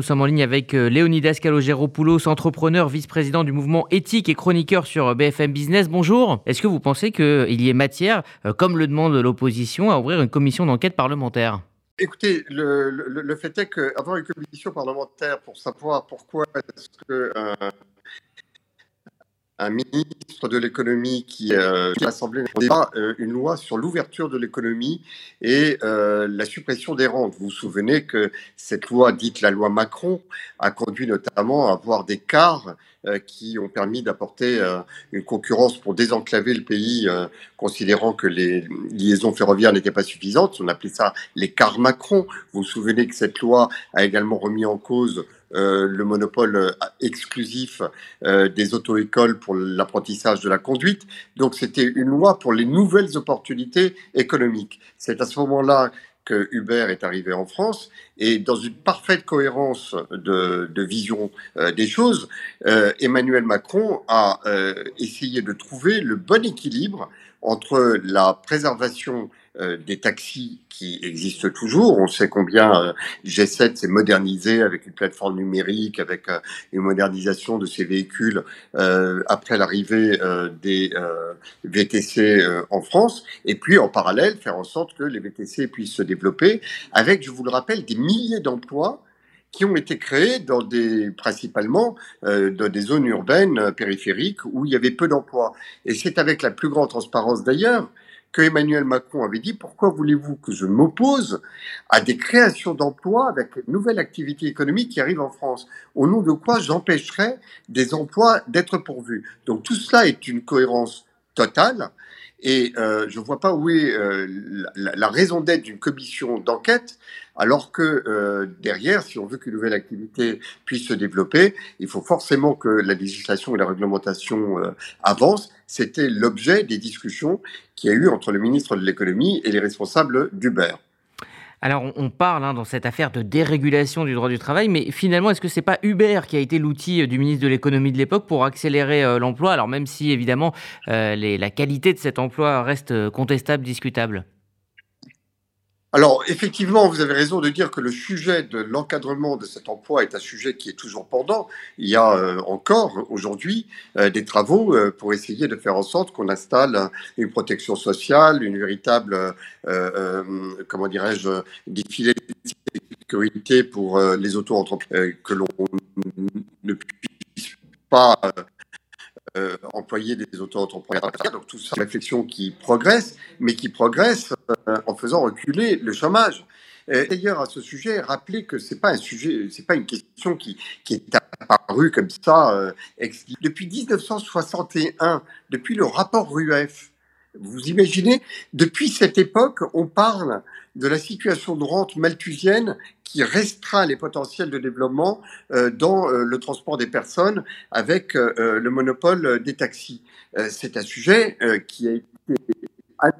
Nous sommes en ligne avec euh, Léonidas Kalogeropoulos, entrepreneur, vice-président du mouvement éthique et chroniqueur sur euh, BFM Business. Bonjour. Est-ce que vous pensez qu'il y ait matière, euh, comme le demande l'opposition, à ouvrir une commission d'enquête parlementaire? Écoutez, le, fait est qu'avoir une commission parlementaire pour savoir pourquoi est-ce que un ministre de l'économie qui euh, l'Assemblée pas euh, une loi sur l'ouverture de l'économie et euh, la suppression des rentes. Vous vous souvenez que cette loi, dite la loi Macron, a conduit notamment à avoir des cars euh, qui ont permis d'apporter euh, une concurrence pour désenclaver le pays, considérant que les liaisons ferroviaires n'étaient pas suffisantes. On appelait ça les cars Macron. Vous vous souvenez que cette loi a également remis en cause euh, le monopole exclusif euh, des auto-écoles pour l'apprentissage de la conduite. Donc c'était une loi pour les nouvelles opportunités économiques. C'est à ce moment-là que Uber est arrivé en France et dans une parfaite cohérence de, vision euh, des choses, Emmanuel Macron a essayé de trouver le bon équilibre entre la préservation euh, des taxis qui existent toujours. On sait combien euh, G7 s'est modernisé avec une plateforme numérique, avec euh, une modernisation de ces véhicules après l'arrivée des VTC en France. Et puis, en parallèle, faire en sorte que les VTC puissent se développer avec, je vous le rappelle, des milliers d'emplois qui ont été créés dans des, principalement dans des zones urbaines périphériques où il y avait peu d'emplois. Et c'est avec la plus grande transparence d'ailleurs que Emmanuel Macron avait dit pourquoi voulez-vous que je m'oppose à des créations d'emplois avec une nouvelle activité économique qui arrive en France Au nom de quoi j'empêcherais des emplois d'être pourvus? Donc tout cela est une cohérence totale. Et euh, je ne vois pas où est euh, la, raison d'être d'une commission d'enquête, alors que euh, derrière, si on veut qu'une nouvelle activité puisse se développer, il faut forcément que la législation et la réglementation avancent. C'était l'objet des discussions qu'il y a eu entre le ministre de l'économie et les responsables d'Uber. Alors, on parle hein, dans cette affaire de dérégulation du droit du travail, mais finalement, est-ce que c'est pas Uber qui a été l'outil euh, du ministre de l'économie de l'époque pour accélérer euh, l'emploi? Alors, même si évidemment euh, la qualité de cet emploi reste contestable, discutable. Alors, effectivement, vous avez raison de dire que le sujet de l'encadrement de cet emploi est un sujet qui est toujours pendant. Il y a euh, encore aujourd'hui euh, des travaux euh, pour essayer de faire en sorte qu'on installe une protection sociale, une véritable, comment dirais-je, des filets de sécurité pour les auto-entreprises, que l'on ne puisse pas euh, employer des auto-entrepreneurs. Donc tout ça, une réflexion qui progresse, mais qui progresse euh, en faisant reculer le chômage. D'ailleurs, à ce sujet, rappelez que c'est pas un sujet, c'est pas une question qui, qui est apparue comme ça. Euh, depuis 1961, depuis le rapport RUEF, vous imaginez, depuis cette époque, on parle de la situation de rente malthusienne qui restreint les potentiels de développement euh, dans euh, le transport des personnes avec euh, le monopole des taxis. C'est un sujet qui a été à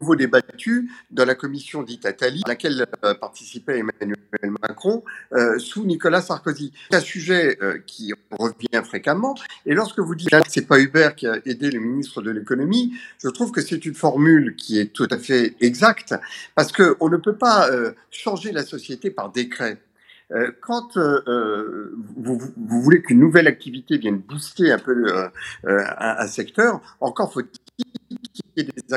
nouveau débattu dans la commission dite Attali, à laquelle euh, participait Emmanuel Macron euh, sous Nicolas Sarkozy. C'est un sujet euh, qui revient fréquemment. Et lorsque vous dites que c'est pas Hubert qui a aidé le ministre de l'économie, je trouve que c'est une formule qui est tout à fait exacte parce que on ne peut pas changer la société par décret. Quand vous, voulez qu'une nouvelle activité vienne booster un peu un, secteur, encore faut-il qu'il y ait des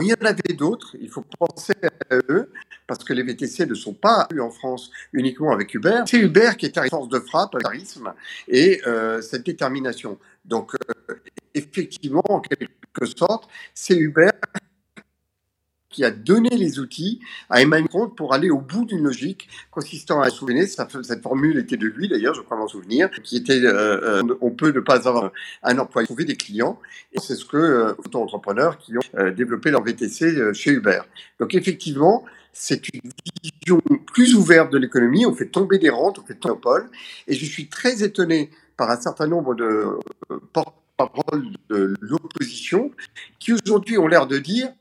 il y en avait d'autres, il faut penser à eux, parce que les VTC ne sont pas en France uniquement avec Uber. C'est Uber qui est à force de frappe, charisme et euh, cette détermination. Donc, euh, effectivement, en quelque sorte, c'est Uber a donné les outils à Emmanuel Macron pour aller au bout d'une logique consistant à souvenir, cette formule était de lui d'ailleurs, je crois m'en souvenir, qui était euh, euh, on peut ne pas avoir un emploi, trouver des clients, et c'est ce que euh, auto-entrepreneurs qui ont développé leur VTC chez Uber. Donc effectivement, c'est une vision plus ouverte de l'économie, on fait tomber des rentes, on fait tomber et je suis très étonné par un certain nombre de porte-parole de l'opposition qui aujourd'hui ont l'air de dire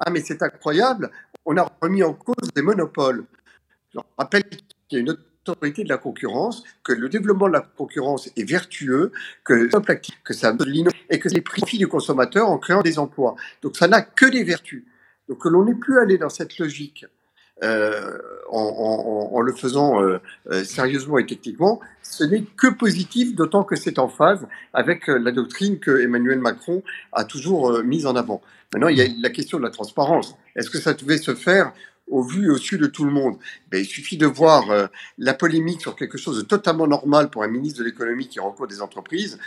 ah, mais c'est incroyable, on a remis en cause des monopoles. Je rappelle qu'il y a une autorité de la concurrence, que le développement de la concurrence est vertueux, que que ça et que c'est les prix du consommateur en créant des emplois. Donc ça n'a que des vertus. Donc l'on n'est plus allé dans cette logique euh, en, le faisant euh, euh, sérieusement et techniquement, ce n'est que positif, d'autant que c'est en phase avec la doctrine que Emmanuel Macron a toujours mise en avant. Maintenant, il y a la question de la transparence. Est-ce que ça devait se faire au vu et au su de tout le monde? Ben, il suffit de voir la polémique sur quelque chose de totalement normal pour un ministre de l'économie qui rencontre des entreprises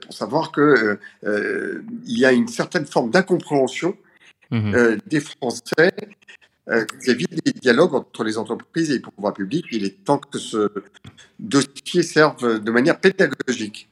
pour savoir que il y a une certaine forme d'incompréhension mmh des Français euh, vis-à-vis des dialogues entre les entreprises et les pouvoirs publics. Il est temps que ce dossier serve de manière pédagogique.